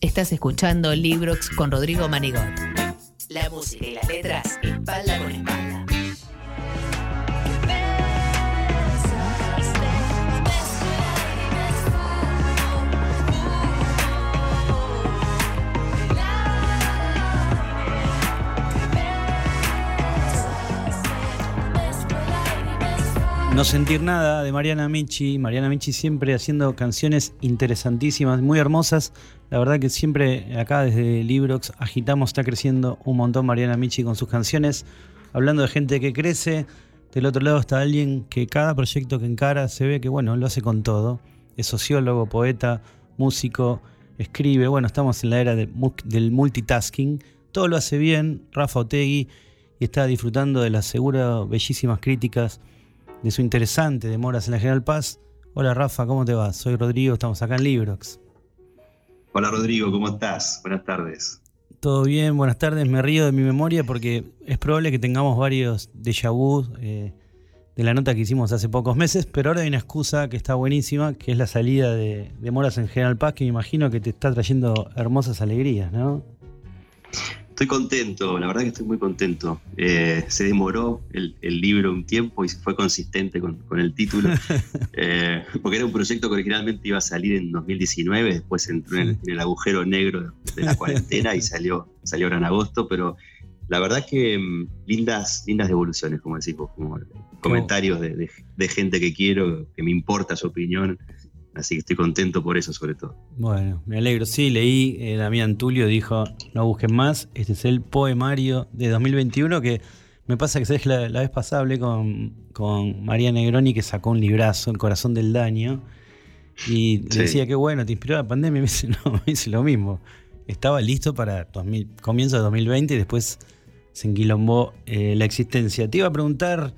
Estás escuchando Librox con Rodrigo Manigot. La música y las letras, espalda con espalda. No sentir nada de Mariana Michi. Mariana Michi siempre haciendo canciones interesantísimas, muy hermosas. La verdad que siempre acá desde Librox agitamos, está creciendo un montón Mariana Michi con sus canciones. Hablando de gente que crece, del otro lado está alguien que cada proyecto que encara se ve que, bueno, lo hace con todo. Es sociólogo, poeta, músico, escribe. Bueno, estamos en la era del multitasking. Todo lo hace bien, Rafa Otegui, y está disfrutando de las seguras, bellísimas críticas de su interesante Demoras en la General Paz. Hola Rafa, ¿cómo te va? Soy Rodrigo, estamos acá en Librox. Hola Rodrigo, ¿cómo estás? Buenas tardes. Todo bien, buenas tardes. Me río de mi memoria porque es probable que tengamos varios déjà vu eh, de la nota que hicimos hace pocos meses, pero ahora hay una excusa que está buenísima, que es la salida de, Demoras en General Paz, que me imagino que te está trayendo hermosas alegrías, ¿no? Estoy contento, la verdad que estoy muy contento. Eh, se demoró el, libro un tiempo y se fue consistente con, el título, eh, porque era un proyecto que originalmente iba a salir en 2019, después entró en, el agujero negro de la cuarentena y salió, salió ahora en agosto, pero la verdad que mm, lindas, lindas devoluciones, como decimos, como comentarios de gente que quiero, que me importa su opinión Así que estoy contento por eso, sobre todo. Bueno, me alegro. Sí, leí, eh, Damián Tulio dijo, no busquen más. Este es el poemario de 2021 que me pasa que ¿sabes? La, la vez pasada hablé con, con María Negroni que sacó un librazo, El corazón del daño. Y decía que bueno, te inspiró la pandemia. Y me dice, no, me dice lo mismo. Estaba listo para comienzo de 2020 y después se enquilombó eh, la existencia. Te iba a preguntar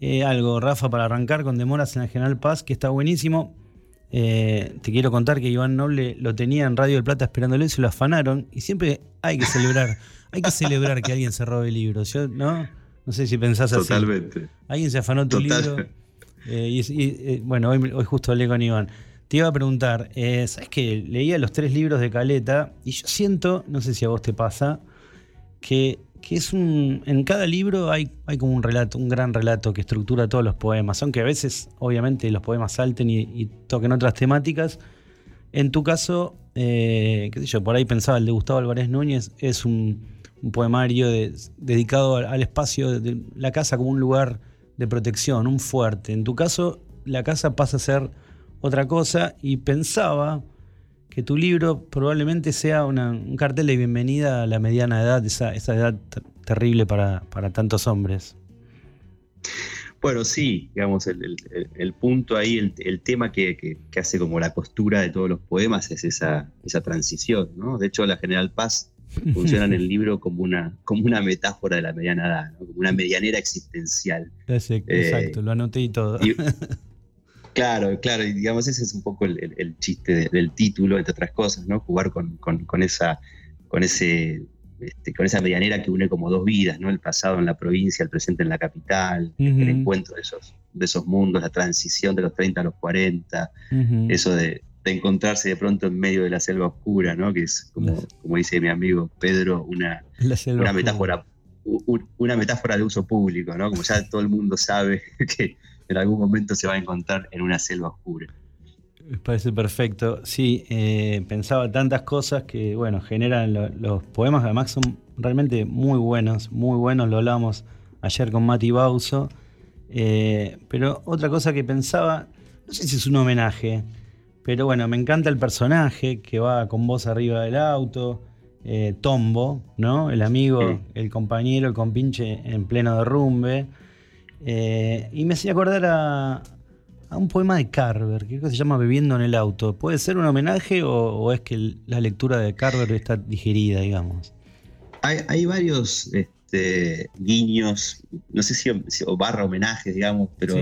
eh, algo, Rafa, para arrancar con Demoras en la General Paz, que está buenísimo. Eh, te quiero contar que Iván Noble lo tenía en Radio del Plata esperándole y se lo afanaron. Y siempre hay que celebrar, hay que celebrar que alguien se robe libros. Yo, ¿no? No sé si pensás así. Totalmente. Alguien se afanó tu libro. Eh, y, eh, bueno, hoy, hoy, justo hablé con Iván. Te iba a preguntar, ¿sabes que leía los tres libros de Caleta? Y yo siento, no sé si a vos te pasa, que que es un. En cada libro hay, hay como un relato, un gran relato que estructura todos los poemas, aunque a veces, obviamente, los poemas salten y, toquen otras temáticas. En tu caso, eh, qué sé yo, por ahí pensaba el de Gustavo Álvarez Núñez, es un, poemario dedicado al, espacio de la casa como un lugar de protección, un fuerte. En tu caso, la casa pasa a ser otra cosa y pensaba que tu libro probablemente sea un cartel de bienvenida a la mediana edad, esa, esa edad terrible para, tantos hombres. Bueno, sí, digamos, el, punto ahí, el, tema que, hace como la costura de todos los poemas es esa, esa transición, ¿no? De hecho, la General Paz funciona en el libro como una, como una metáfora de la mediana edad, como una medianera existencial. Exacto, lo anoté y todo. Claro, claro, y digamos ese es un poco el, chiste del título, entre otras cosas, ¿no? Jugar con, esa, con ese, este, con esa medianera que une como dos vidas, ¿no? El pasado en la provincia, el presente en la capital, el encuentro de esos, de esos mundos, la transición de los 30 a los 40, eso de, encontrarse de pronto en medio de la selva oscura, ¿no? Que es como, como dice mi amigo Pedro, una, una metáfora una metáfora de uso público, ¿no? Como ya todo el mundo sabe que en algún momento se va a encontrar en una selva oscura. Me parece perfecto. Sí, eh, pensaba tantas cosas que, bueno, generan los poemas, además son realmente muy buenos, muy buenos, lo hablamos ayer con Mati Bauso. Eh, pero otra cosa que pensaba, no sé si es un homenaje, pero bueno, me encanta el personaje que va con voz arriba del auto, eh, Tombo, ¿no? El amigo, el compañero, el compinche en pleno derrumbe. Eh, y me hacía acordar a, un poema de Carver, que se llama Bebiendo en el auto. ¿Puede ser un homenaje o, es que la lectura de Carver está digerida, digamos? Hay, varios este, guiños, no sé si o barra homenajes, digamos, pero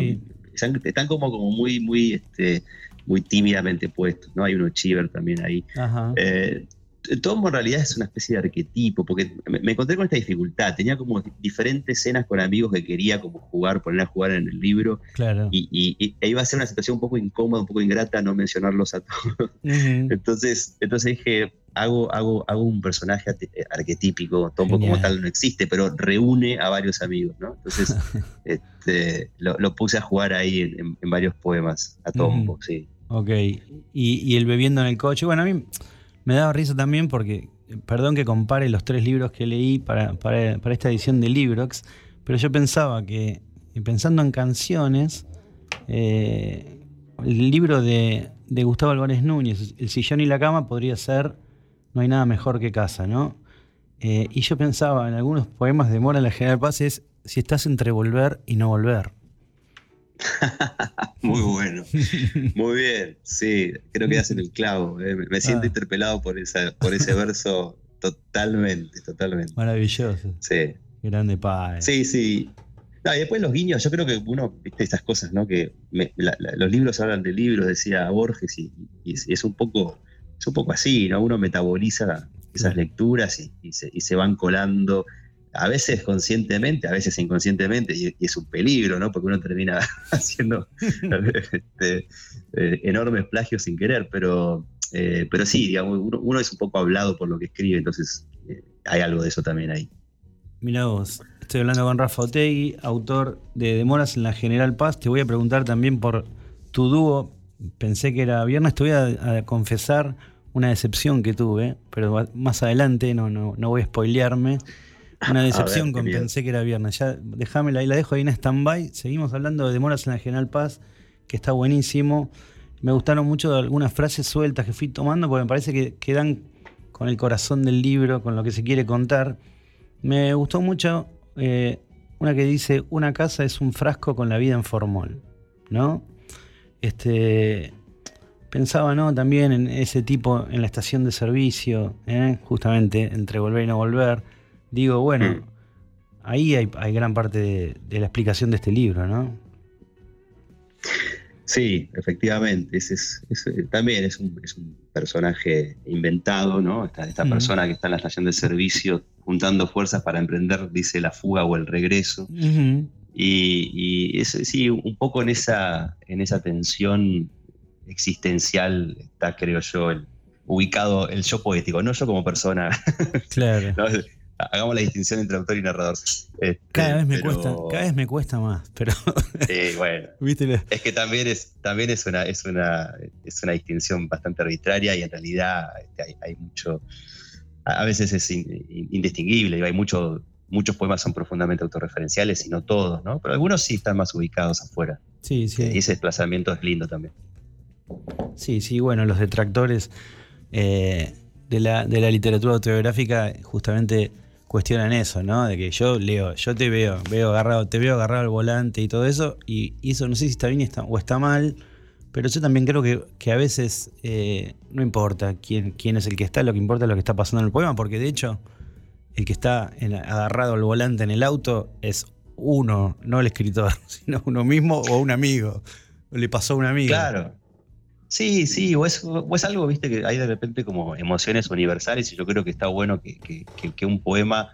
están, como, como muy, muy, este, muy tímidamente puestos, ¿no? Hay uno Chiver también ahí. Eh, Tombo en realidad es una especie de arquetipo, porque me, encontré con esta dificultad. Tenía como diferentes escenas con amigos que quería como jugar, poner a jugar en el libro. Claro. Y, y, e iba a ser una situación un poco incómoda, un poco ingrata no mencionarlos a todos. entonces, entonces dije, hago, hago, hago un personaje arquetípico, Tombo como tal no existe, pero reúne a varios amigos, ¿no? Entonces este, lo, puse a jugar ahí en, varios poemas, a Tombo, sí. Ok, y, el bebiendo en el coche, bueno, a mí me daba risa también porque, perdón que compare los tres libros que leí para, esta edición de Librox, pero yo pensaba que, pensando en canciones, eh, el libro de, Gustavo Álvarez Núñez, El sillón y la cama, podría ser No hay nada mejor que casa, ¿no? Eh, y yo pensaba en algunos poemas de Mora en la General Paz es si estás entre volver y no volver. Muy bueno. Muy bien. Sí, creo que hacen el clavo. Eh. Me siento ah. interpelado por, esa, por ese verso totalmente, totalmente. Maravilloso. Sí. Grande padre. Sí, sí y después los guiños, yo creo que uno, viste, esas cosas, ¿no? Que los libros hablan de libros, decía Borges, y, es, un poco, es un poco así, ¿no? Uno metaboliza esas lecturas y, se, van colando, a veces conscientemente, a veces inconscientemente, y, es un peligro, ¿no? Porque uno termina haciendo este, eh, enormes plagios sin querer, pero, eh, pero sí, digamos, uno, es un poco hablado por lo que escribe, entonces eh, hay algo de eso también ahí. Mira vos, estoy hablando con Rafa Otegui, autor de Demoras en la General Paz. Te voy a preguntar también por tu dúo. Pensé que era viernes, te voy a, confesar una decepción que tuve, pero más adelante no, no, no voy a spoilearme. Una decepción con pensé que era viernes. Ya déjamela ahí, la dejo ahí en stand-by. Seguimos hablando de Demoras en la General Paz, que está buenísimo. Me gustaron mucho algunas frases sueltas que fui tomando porque me parece que quedan con el corazón del libro, con lo que se quiere contar. Me gustó mucho eh, una que dice, una casa es un frasco con la vida en formol, ¿no? Este, pensaba, ¿no? También en ese tipo en la estación de servicio, ¿eh? justamente entre volver y no volver. Digo, bueno, mm. ahí hay, gran parte de, la explicación de este libro, ¿no? Sí, efectivamente. Es, también es un, personaje inventado, ¿no? Esta, mm. persona que está en la estación de servicio juntando fuerzas para emprender, dice, la fuga o el regreso. Y, y sí, un poco en esa, en esa tensión existencial está, creo yo, el, ubicado el yo poético, no yo como persona. Claro. Hagamos la distinción entre autor y narrador. Este, cada vez me cuesta, cada vez me cuesta más, pero. sí, bueno. Es que también es, también es una, es una, es una distinción bastante arbitraria y en realidad este, hay mucho a veces es indistinguible, hay mucho, muchos poemas son profundamente autorreferenciales y no todos, ¿no? Pero algunos sí están más ubicados afuera. Sí, sí. Y ese desplazamiento es lindo también. Sí, sí, bueno, los detractores eh, de, la, literatura autobiográfica justamente cuestionan eso, ¿no? De que yo leo, yo te veo, veo agarrado, te veo agarrado al volante y todo eso, y, eso no sé si está bien o está mal, pero yo también creo que, a veces eh, no importa quién, es el que está, lo que importa es lo que está pasando en el poema, porque de hecho el que está agarrado al volante en el auto es uno, no el escritor, sino uno mismo o un amigo. Le pasó a un amigo. Claro. Sí, sí, o es, algo, viste, que hay de repente como emociones universales y yo creo que está bueno que, que un poema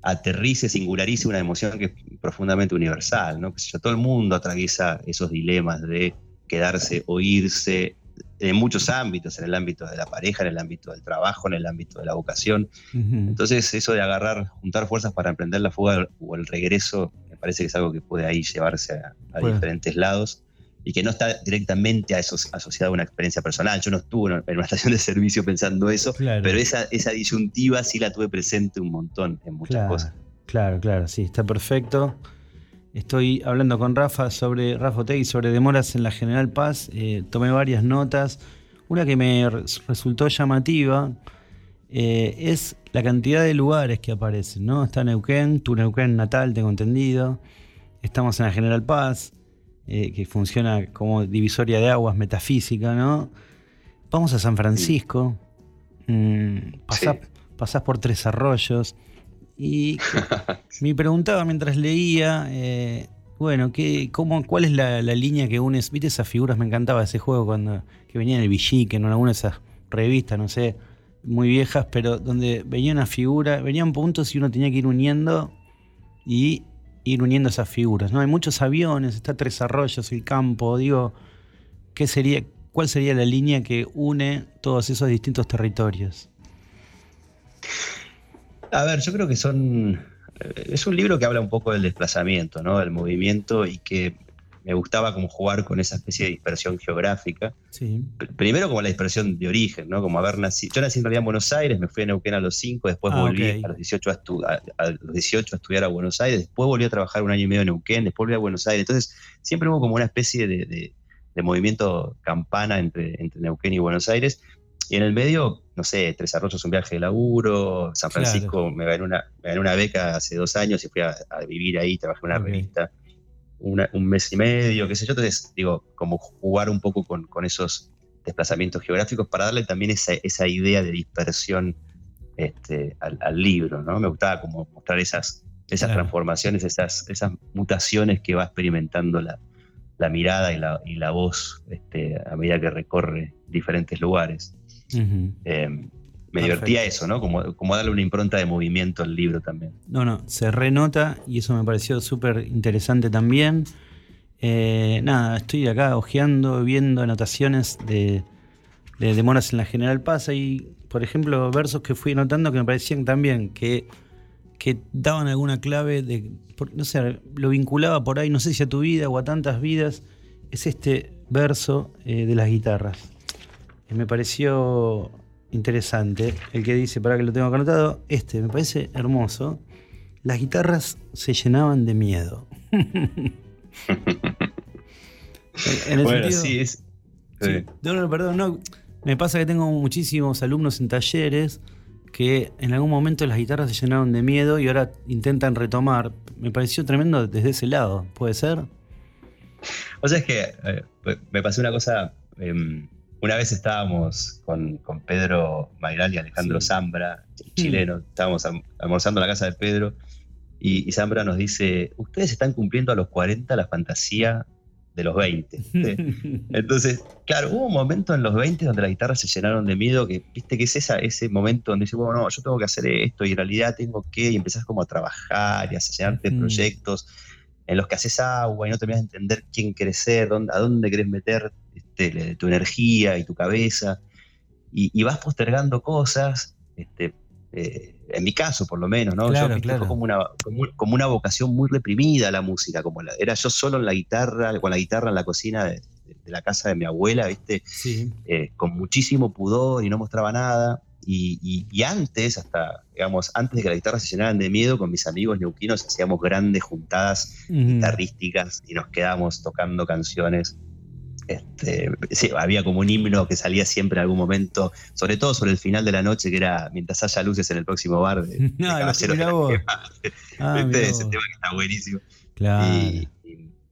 aterrice, singularice una emoción que es profundamente universal, ¿no? Que todo el mundo atraviesa esos dilemas de quedarse o irse en muchos ámbitos, en el ámbito de la pareja, en el ámbito del trabajo, en el ámbito de la vocación. Entonces, eso de agarrar, juntar fuerzas para emprender la fuga o el regreso, me parece que es algo que puede ahí llevarse a, diferentes lados y que no está directamente a eso, asociado a una experiencia personal. Yo no estuve en una estación de servicio pensando eso, pero esa, esa disyuntiva sí la tuve presente un montón en muchas cosas. Claro, claro, sí, está perfecto. Estoy hablando con Rafa sobre Rafa Otegi, sobre demoras en la General Paz. Eh, tomé varias notas. Una que me resultó llamativa eh, es la cantidad de lugares que aparecen, ¿no? Está Neuquén, tu Neuquén natal, tengo entendido. Estamos en la General Paz, eh, que funciona como divisoria de aguas metafísica, ¿no? Vamos a San Francisco. Mm, pasás por Tres Arroyos. Y me preguntaba mientras leía, eh, bueno, ¿qué, cómo, ¿cuál es la, línea que unes? ¿Viste esas figuras? Me encantaba ese juego cuando que venía en el Villique, en alguna de esas revistas, no sé, muy viejas, pero donde venía una figura, venían puntos y uno tenía que ir uniendo y ir uniendo esas figuras. ¿no? Hay muchos aviones, está Tres Arroyos, el campo, digo, ¿qué sería, ¿cuál sería la línea que une todos esos distintos territorios? A ver, yo creo que son... Eh, es un libro que habla un poco del desplazamiento, ¿no? del movimiento y que me gustaba como jugar con esa especie de dispersión geográfica. Sí. Primero como la dispersión de origen, ¿no? Como haber nacido. Yo nací en realidad en Buenos Aires, me fui a Neuquén a los 5, después ah, volví a, los 18 a, a, los 18 a estudiar a Buenos Aires, después volví a trabajar un año y medio en Neuquén, después volví a Buenos Aires. Entonces siempre hubo como una especie de, movimiento campana entre, entre Neuquén y Buenos Aires. Y en el medio, no sé, Tres Arroyos un viaje de laburo, San Francisco me, gané una, una beca hace dos años y fui a, vivir ahí, trabajé en una revista un mes y medio, qué sé yo. Entonces, digo, como jugar un poco con, esos desplazamientos geográficos para darle también esa, idea de dispersión este, al, libro, ¿no? Me gustaba como mostrar esas, esas transformaciones, esas, esas mutaciones que va experimentando la, mirada y la, y la voz este, a medida que recorre diferentes lugares me divertía eso, ¿no? Como, como darle una impronta de movimiento al libro también. No, no, se renota y eso me pareció súper interesante también. Eh, nada, estoy acá hojeando, viendo anotaciones de, de Demoras en la General Paz y, por ejemplo, versos que fui anotando que me parecían también que, que daban alguna clave de, no sé, lo vinculaba por ahí, no sé si a tu vida o a tantas vidas, es este verso eh, de las guitarras. me pareció interesante, el que dice, para que lo tengo anotado, este me parece hermoso. Las guitarras se llenaban de miedo. bueno, sí, es. No, no, perdón, no. Me pasa que tengo muchísimos alumnos en talleres que en algún momento las guitarras se llenaron de miedo y ahora intentan retomar. Me pareció tremendo desde ese lado, ¿puede ser? O sea, es que eh, me pasó una cosa. Em, una vez estábamos con, Pedro Mayral y Alejandro Zambra, chileno, estábamos almorzando en la casa de Pedro, y, Zambra nos dice, ustedes están cumpliendo a los 40 la fantasía de los 20. Entonces, claro, hubo un momento en los 20 donde las guitarras se llenaron de miedo, que viste que es esa, ese momento donde dices, bueno, no, yo tengo que hacer esto y en realidad tengo que, y empezás como a trabajar y a llenarte de proyectos en los que haces agua y no terminas de entender quién querés ser, dónde, a dónde querés meter este, tu energía y tu cabeza, y, vas postergando cosas, este, eh, en mi caso por lo menos, ¿no? yo, como, una, como, una vocación muy reprimida la música, como la, era yo solo en la guitarra, con la guitarra en la cocina de, la casa de mi abuela, ¿viste? Eh, con muchísimo pudor y no mostraba nada. Y, antes, hasta, digamos, antes de que las guitarras se llenaran de miedo, con mis amigos neuquinos hacíamos grandes juntadas guitarrísticas y nos quedábamos tocando canciones. Este, había como un himno que salía siempre en algún momento, sobre todo sobre el final de la noche, que era mientras haya luces en el próximo bar. De, no, ah, Ese tema que está buenísimo. Claro. Y,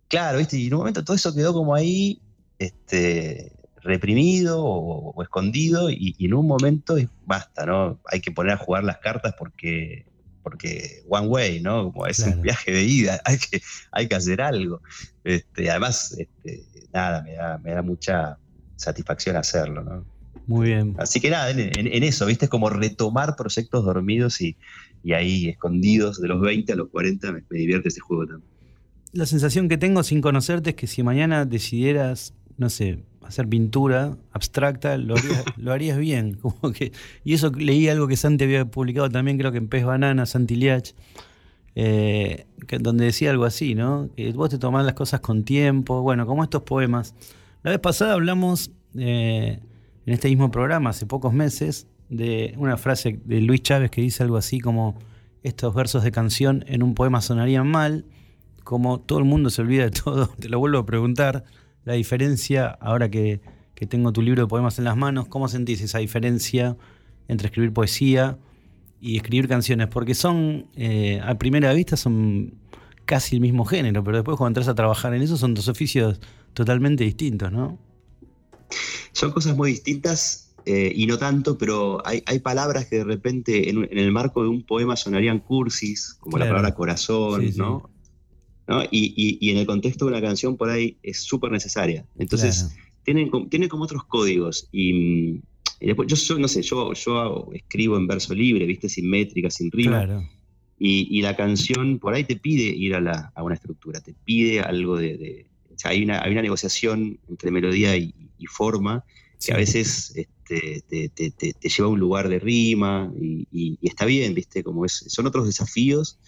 claro, ¿viste? y en un momento todo eso quedó como ahí. Este, reprimido o, escondido y, en un momento basta, ¿no? Hay que poner a jugar las cartas porque, porque one way, ¿no? Como es un viaje de ida, hay que, hay que hacer algo. Este, además, este, nada, me da, me da mucha satisfacción hacerlo, ¿no? Muy bien. Así que nada, en, eso, ¿viste? Es como retomar proyectos dormidos y, ahí escondidos de los 20 a los 40 me, me divierte ese juego también. La sensación que tengo sin conocerte es que si mañana decidieras, no sé, hacer pintura abstracta, lo harías, bien. Como que, y eso leí algo que Santi había publicado también, creo que en Pez Banana, Santi Liach, eh, donde decía algo así, ¿no? Que vos te tomás las cosas con tiempo, bueno, como estos poemas. La vez pasada hablamos eh, en este mismo programa, hace pocos meses, de una frase de Luis Chávez que dice algo así como estos versos de canción en un poema sonarían mal, como todo el mundo se olvida de todo, te lo vuelvo a preguntar la diferencia, ahora que, tengo tu libro de poemas en las manos, ¿cómo sentís esa diferencia entre escribir poesía y escribir canciones? Porque son, eh, a primera vista, son casi el mismo género, pero después cuando entras a trabajar en eso son dos oficios totalmente distintos, ¿no? Son cosas muy distintas eh, y no tanto, pero hay, palabras que de repente en, el marco de un poema sonarían cursis, como la palabra corazón, ¿no? Y, en el contexto de una canción por ahí es súper necesaria. Entonces, tienen, como otros códigos. Y, después, yo, no sé, yo, yo escribo en verso libre, ¿viste? Sin métrica, sin rima. Y, la canción por ahí te pide ir a, la, una estructura, te pide algo de... o sea, hay, una, hay una negociación entre melodía y, forma que a veces este, te, lleva a un lugar de rima y, está bien, ¿viste? Como es, son otros desafíos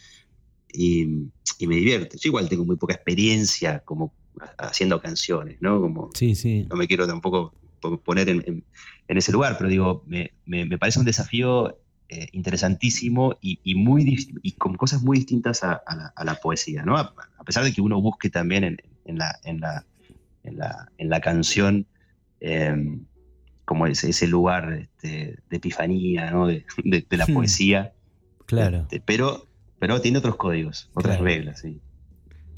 y, me divierte. Yo igual tengo muy poca experiencia como haciendo canciones, ¿no? Como, sí, sí. No me quiero tampoco poner en, ese lugar, pero digo, me, parece un desafío eh, interesantísimo y, muy, y con cosas muy distintas a, la, poesía, ¿no? A, pesar de que uno busque también en, la, en, la, en, la, canción em, como ese, ese lugar este, de epifanía, ¿no? de, la hmm. poesía. Claro. Este, pero, pero tiene otros códigos, otras reglas, sí.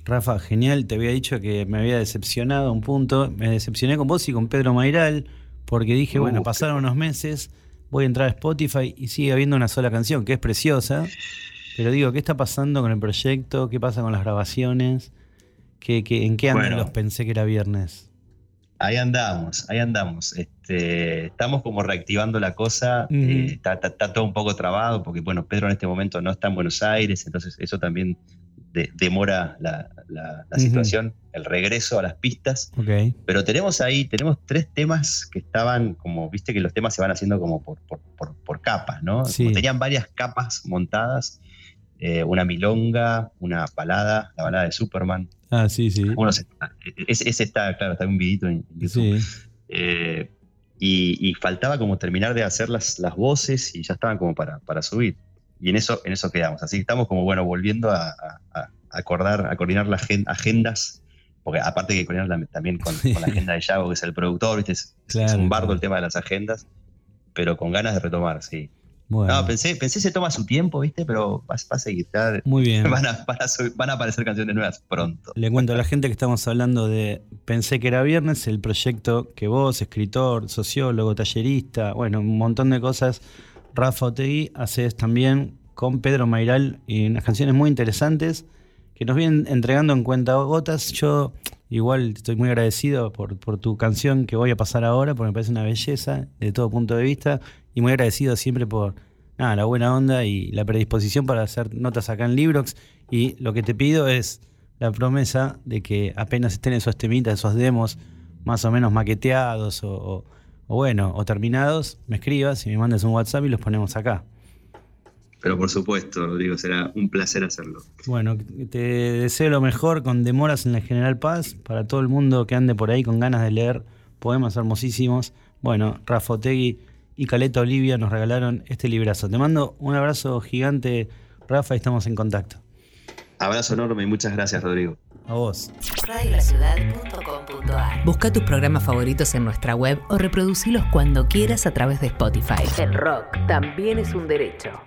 Rafa, genial, te había dicho que me había decepcionado un punto. Me decepcioné con vos y con Pedro Mairal, porque dije, bueno, pasaron unos meses, voy a entrar a Spotify y sigue habiendo una sola canción, que es preciosa. Pero digo, ¿qué está pasando con el proyecto? ¿Qué pasa con las grabaciones? ¿Qué, en qué andan los pensé que era viernes? Ahí andamos, ahí andamos. Este, estamos como reactivando la cosa. Eh, está, todo un poco trabado porque, bueno, Pedro en este momento no está en Buenos Aires, entonces eso también demora la, situación, el regreso a las pistas. Pero tenemos ahí, tenemos tres temas que estaban como, viste que los temas se van haciendo como por, capas, ¿no? tenían varias capas montadas, eh, una milonga, una balada, la balada de Superman. Ah, sí, sí. ese, está, claro, está un vidito en YouTube. Eh, y, faltaba como terminar de hacer las, las voces y ya estaban como para, para subir y en eso, en eso quedamos. Así que estamos como, bueno, volviendo a, acordar, a coordinar las agendas, porque aparte que coordinar también con, la agenda de Yago, que es el productor, ¿viste? Es, un bardo el tema de las agendas, pero con ganas de retomar, sí. No, pensé, pensé se toma su tiempo, ¿viste? Pero va, a seguir. Muy bien. Van a, van a, aparecer canciones nuevas pronto. Le cuento a la gente que estamos hablando de Pensé que era viernes, el proyecto que vos, escritor, sociólogo, tallerista, bueno, un montón de cosas Rafa Otegui haces también con Pedro Mairal y unas canciones muy interesantes que nos vienen entregando en cuenta gotas. Yo igual estoy muy agradecido por, tu canción que voy a pasar ahora, porque me parece una belleza de todo punto de vista, y muy agradecido siempre por nada, la buena onda y la predisposición para hacer notas acá en Librox. Y lo que te pido es la promesa de que apenas estén esos temitas, esos demos más o menos maqueteados o o bueno, o terminados, me escribas y me mandes un WhatsApp y los ponemos acá. Pero por supuesto, Rodrigo, será un placer hacerlo. Bueno, te deseo lo mejor con demoras en la General Paz para todo el mundo que ande por ahí con ganas de leer poemas hermosísimos. Bueno, Rafa Otegui y Caleta Olivia nos regalaron este librazo. Te mando un abrazo gigante, Rafa, y estamos en contacto. Abrazo enorme y muchas gracias, Rodrigo. A vos. Busca tus programas favoritos en nuestra web o reproducilos cuando quieras a través de Spotify. El rock también es un derecho.